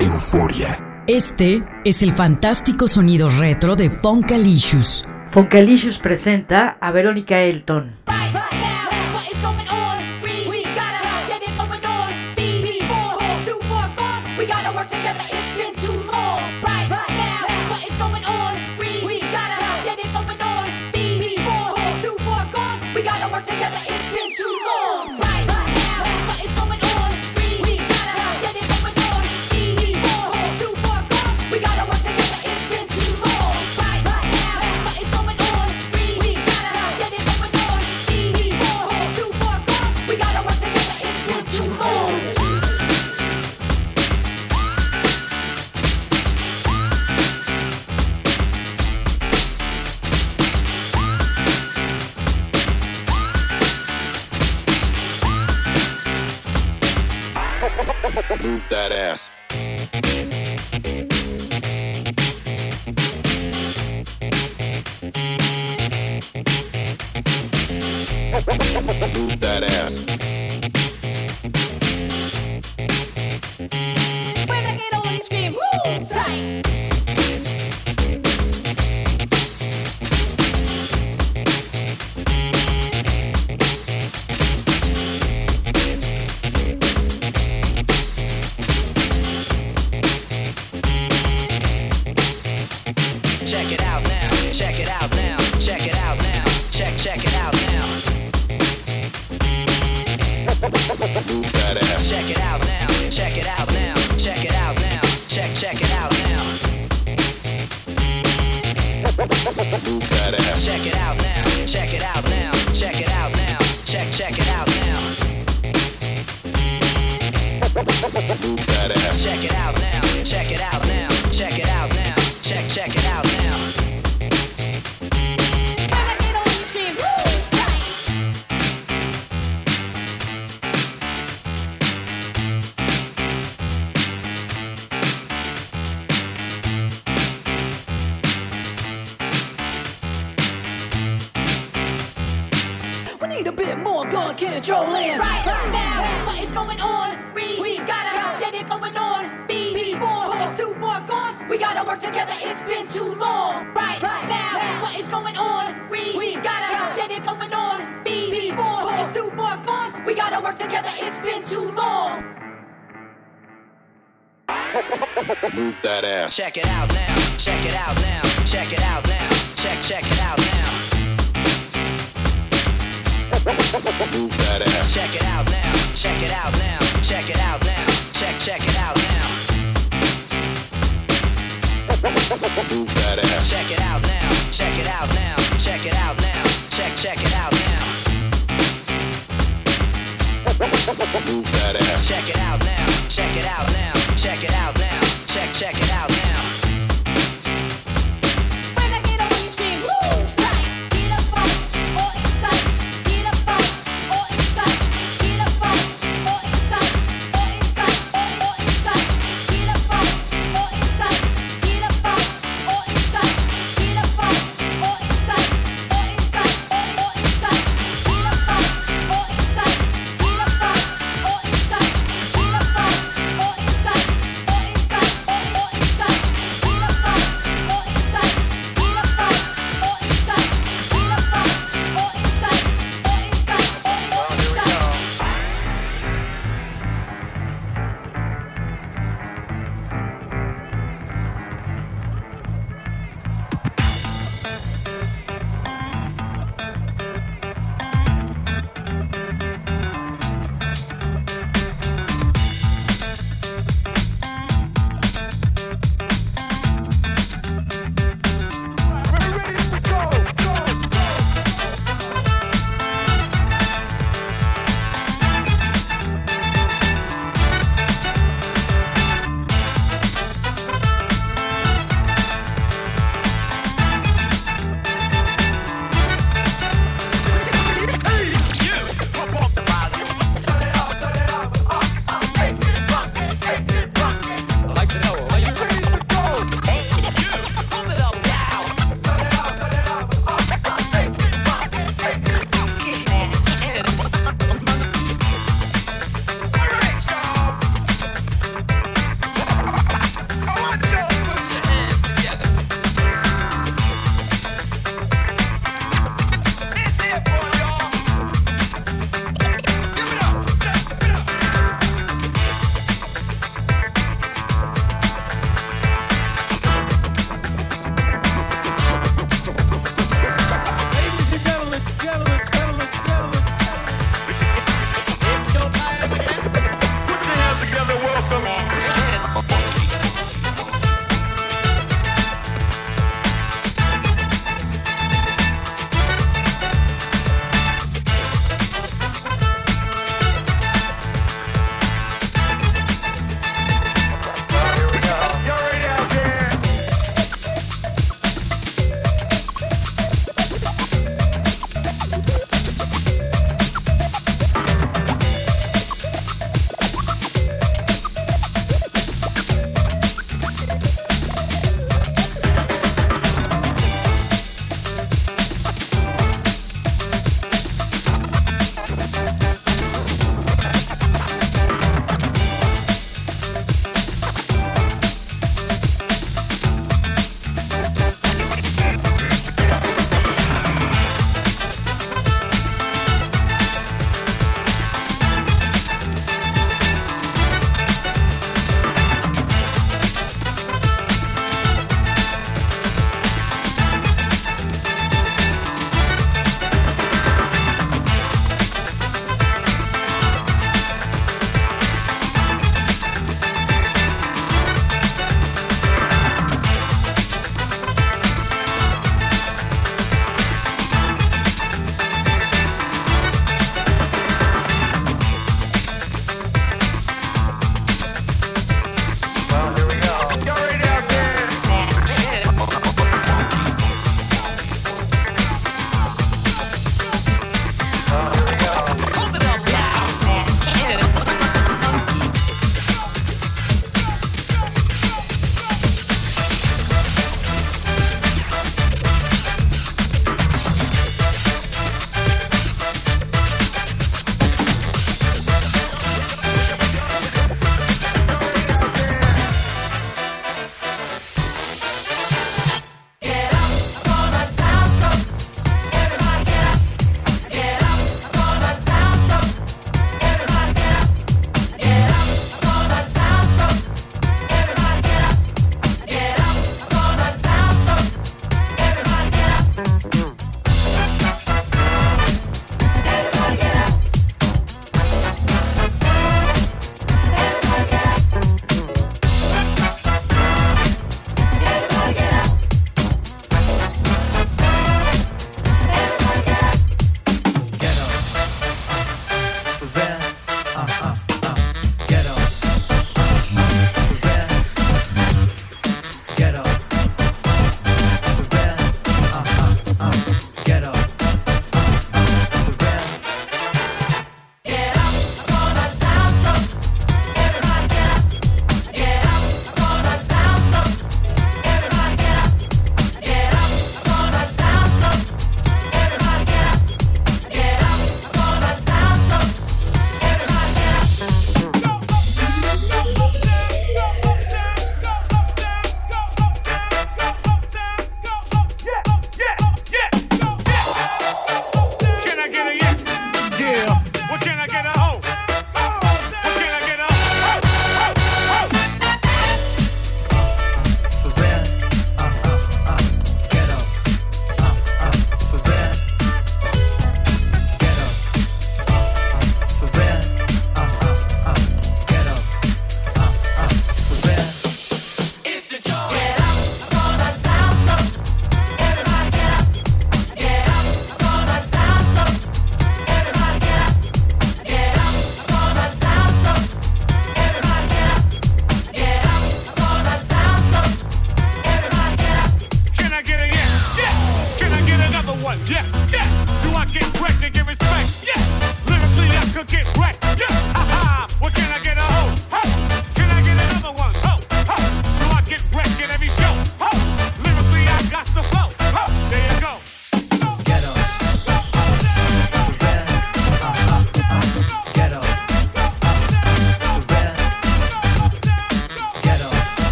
Euforia. Este es el fantástico sonido retro de Funkalicious. Funkalicious presenta a Verónica Elton.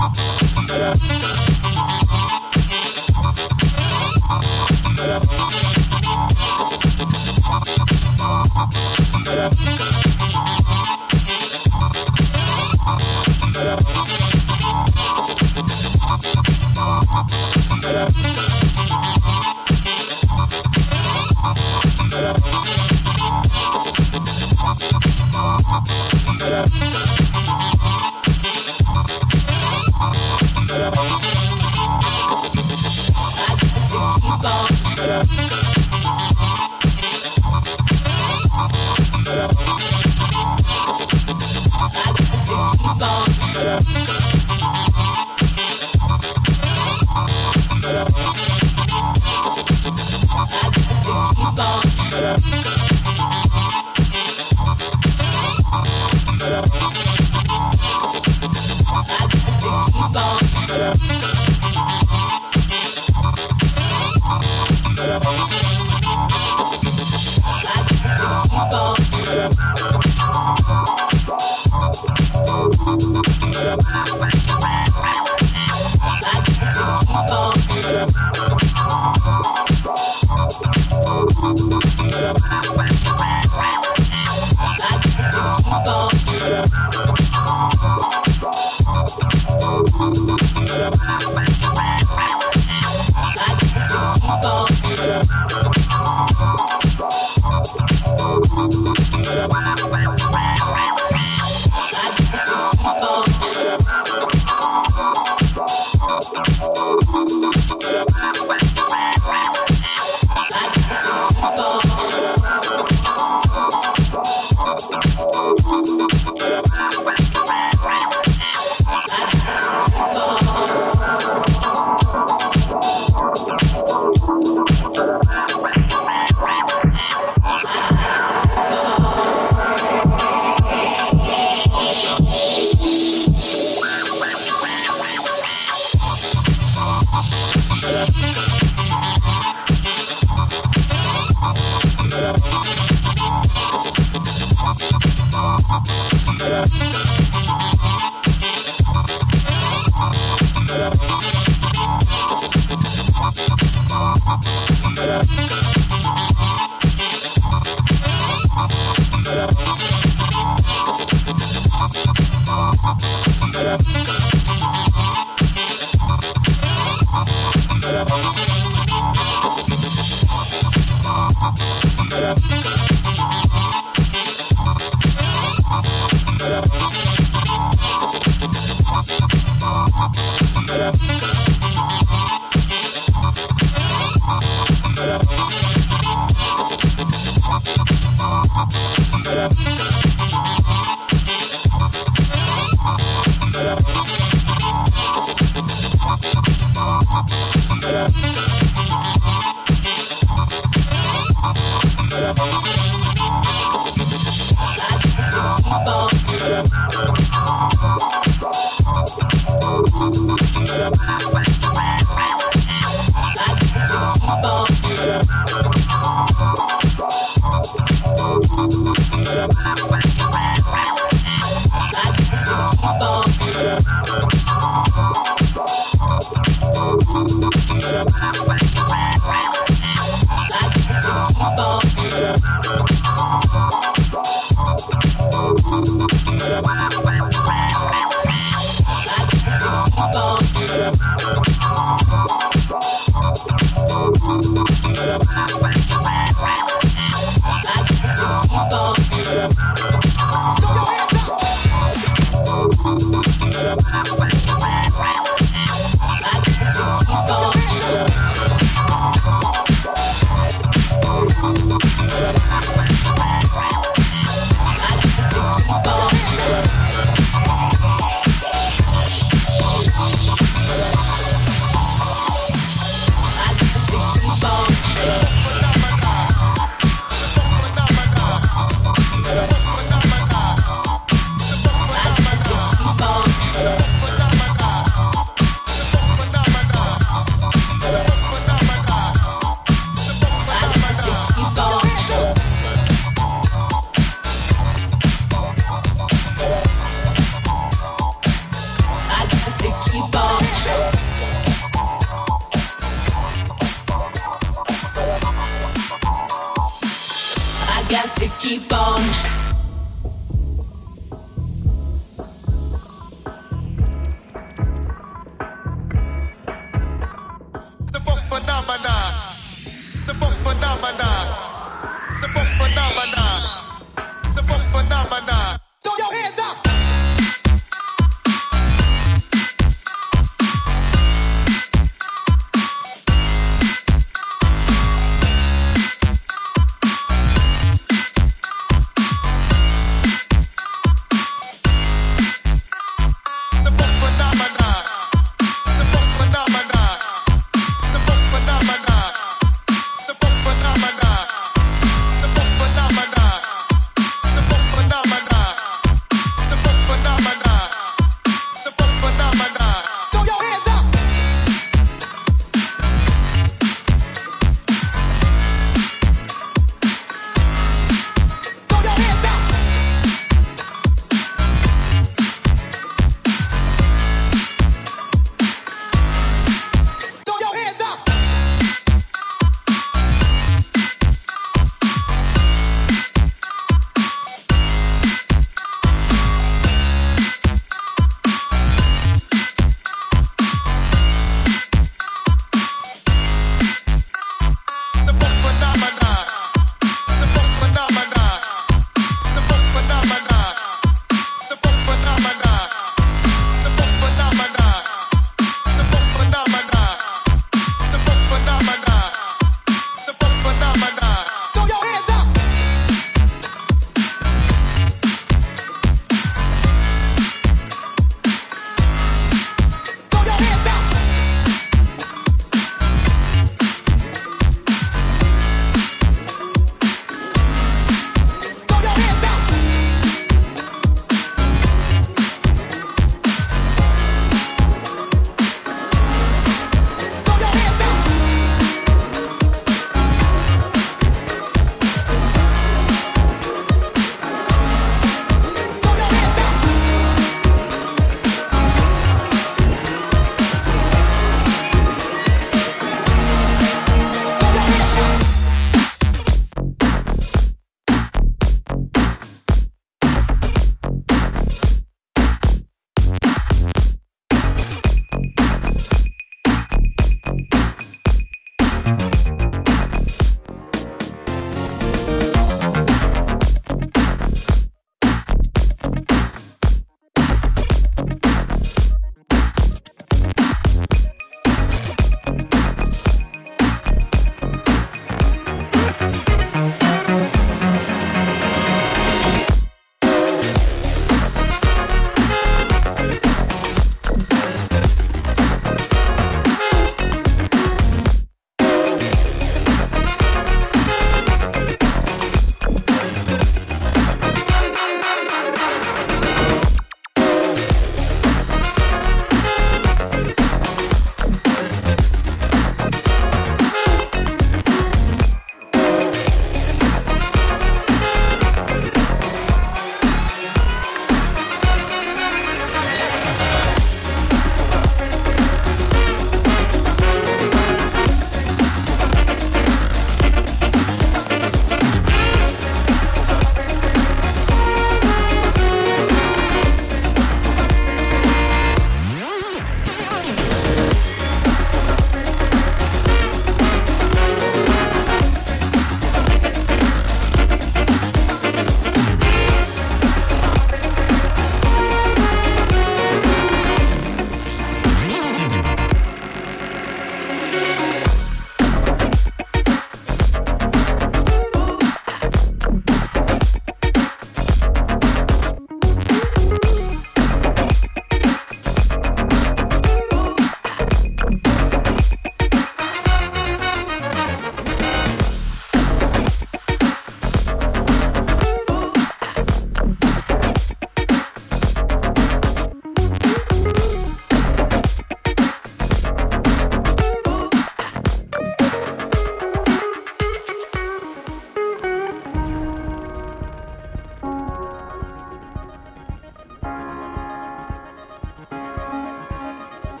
Thank you.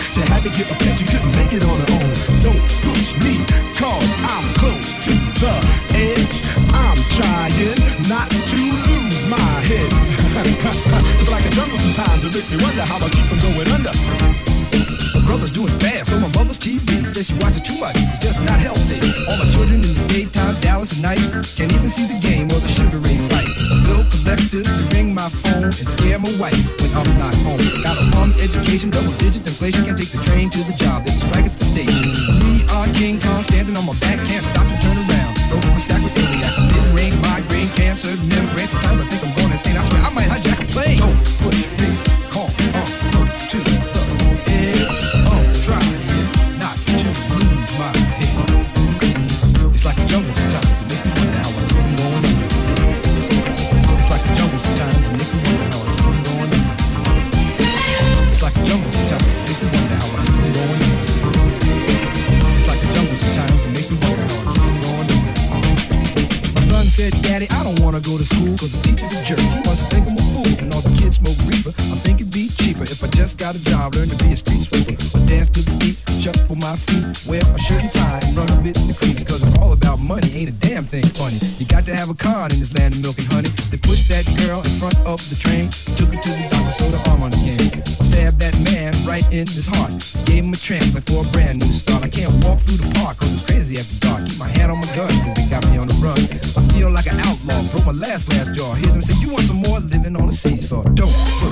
She had to get a pet. she couldn't make it on her own. Don't push me, cause I'm close to the edge. I'm trying not to lose my head. it's like a jungle sometimes, it makes me wonder how I keep from going under. My Brothers doing fast, so my mother's TV says she watches too much cause got me on the run. I feel like an outlaw, broke my last glass jar. Hear them say, you want some more living on the seesaw. Don't.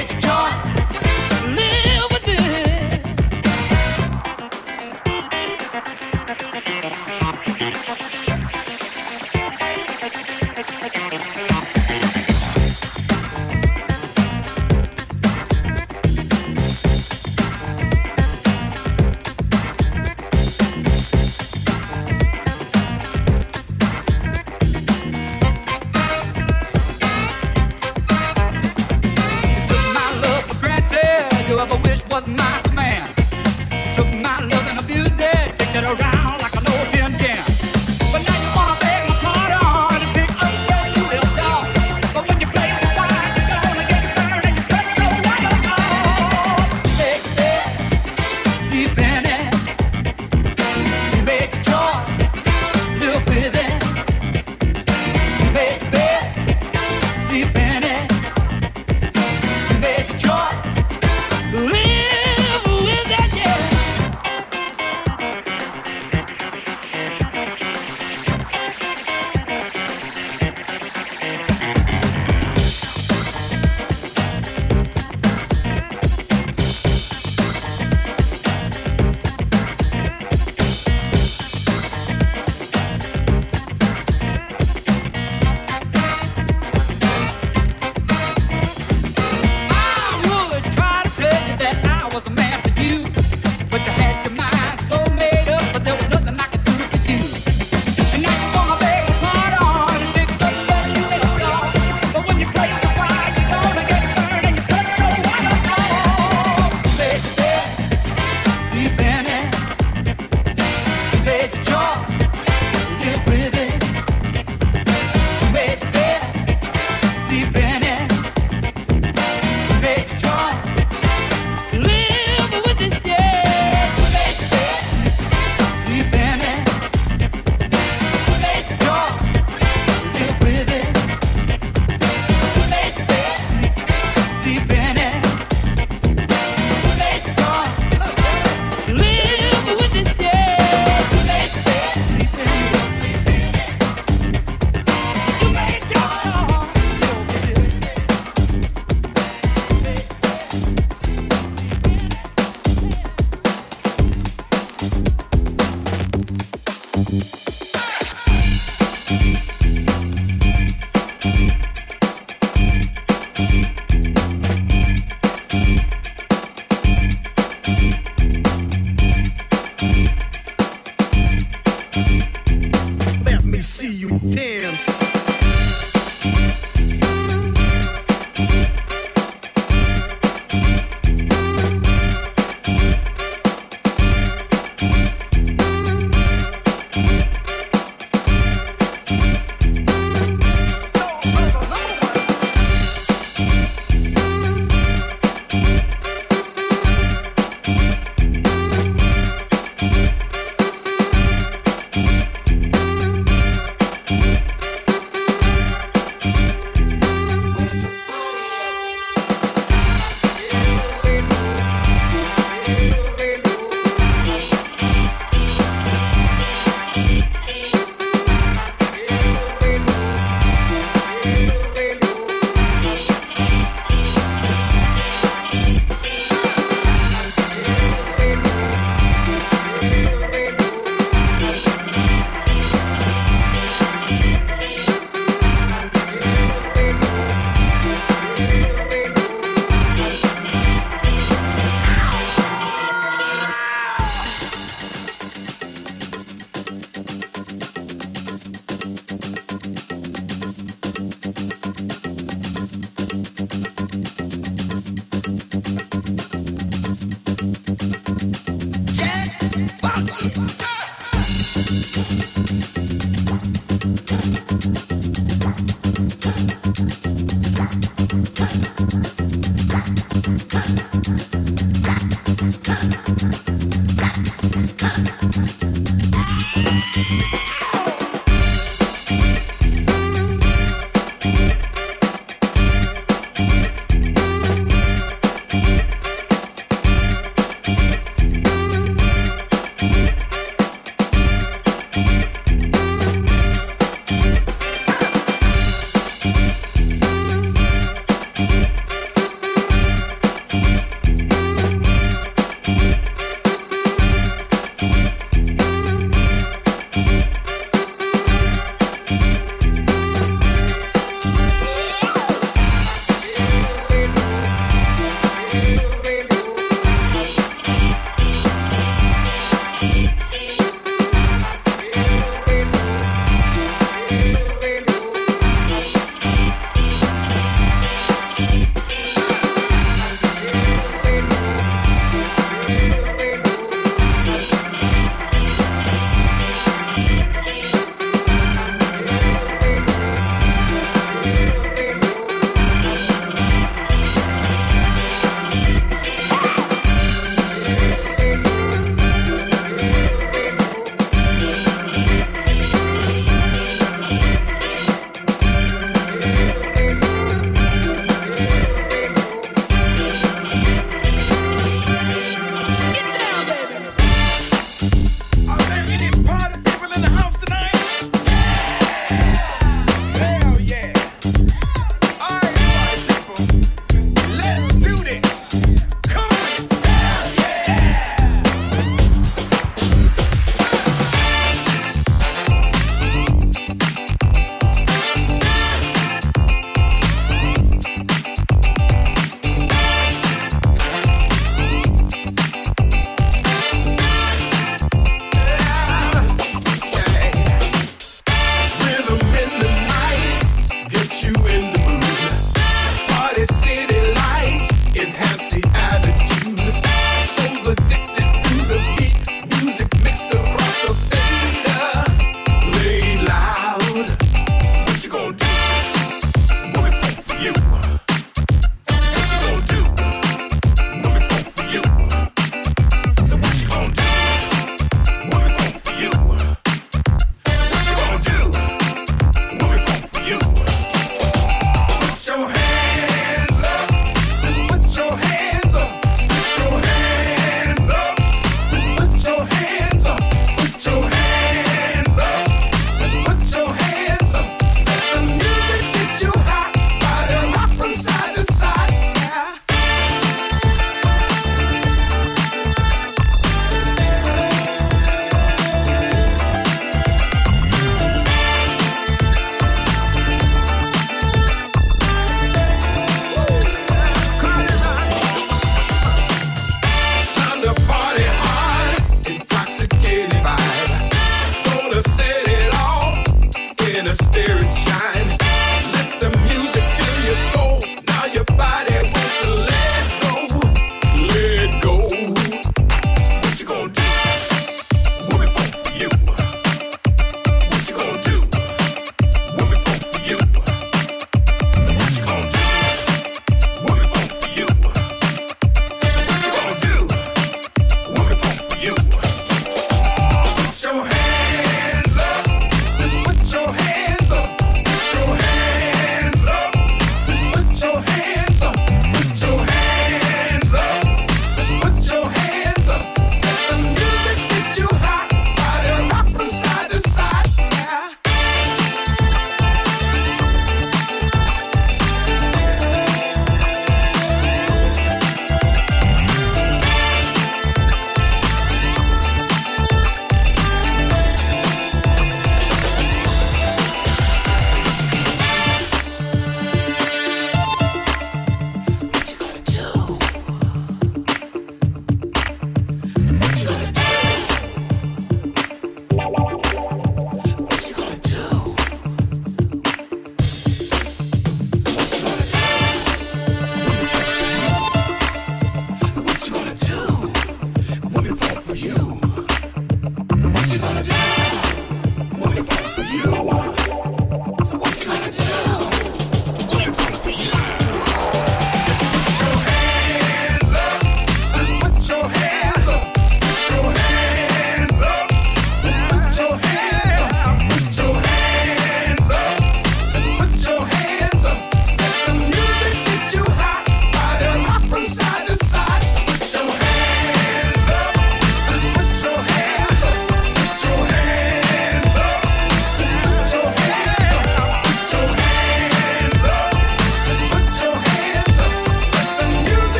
Take your choice.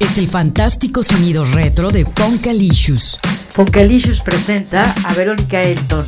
Es el fantástico sonido retro de Funkalicious. Funkalicious presenta a Verónica Elton.